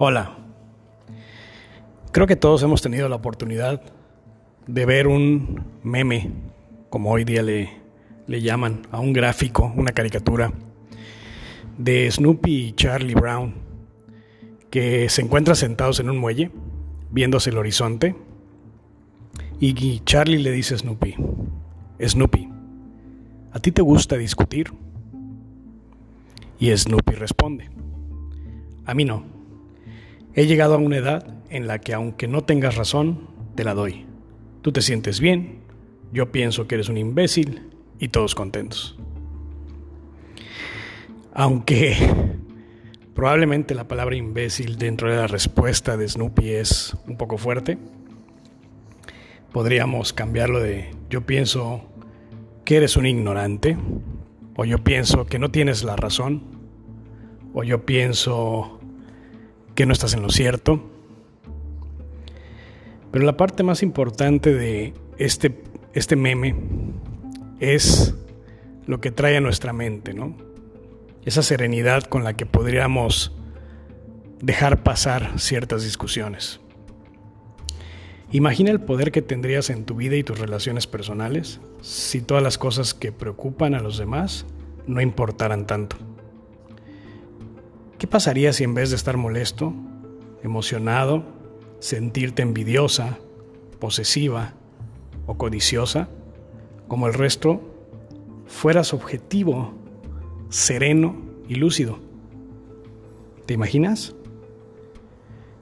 Hola. Creo que todos hemos tenido la oportunidad de ver un meme, como hoy día le, le llaman, a un gráfico, una caricatura, de Snoopy y Charlie Brown, que se encuentran sentados en un muelle, viéndose el horizonte, y Charlie le dice a Snoopy, Snoopy, ¿a ti te gusta discutir? Y Snoopy responde, a mí no. He llegado a una edad en la que aunque no tengas razón, te la doy. Tú te sientes bien, yo pienso que eres un imbécil y todos contentos. Aunque probablemente la palabra imbécil dentro de la respuesta de Snoopy es un poco fuerte, podríamos cambiarlo de yo pienso que eres un ignorante, o yo pienso que no tienes la razón, o yo pienso que no estás en lo cierto. Pero la parte más importante de este, este meme es lo que trae a nuestra mente, ¿no? Esa serenidad con la que podríamos dejar pasar ciertas discusiones. Imagina el poder que tendrías en tu vida y tus relaciones personales si todas las cosas que preocupan a los demás no importaran tanto. ¿Qué pasaría si en vez de estar molesto, emocionado, sentirte envidiosa, posesiva o codiciosa, como el resto, fueras objetivo, sereno y lúcido? ¿Te imaginas?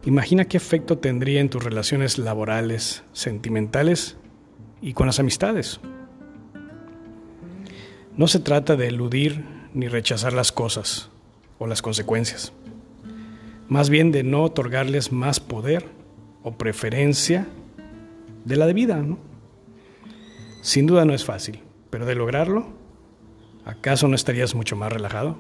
Imagina qué efecto tendría en tus relaciones laborales, sentimentales y con las amistades. No se trata de eludir ni rechazar las cosas o las consecuencias, más bien de no otorgarles más poder o preferencia de la debida. ¿no? Sin duda no es fácil, pero de lograrlo, ¿acaso no estarías mucho más relajado?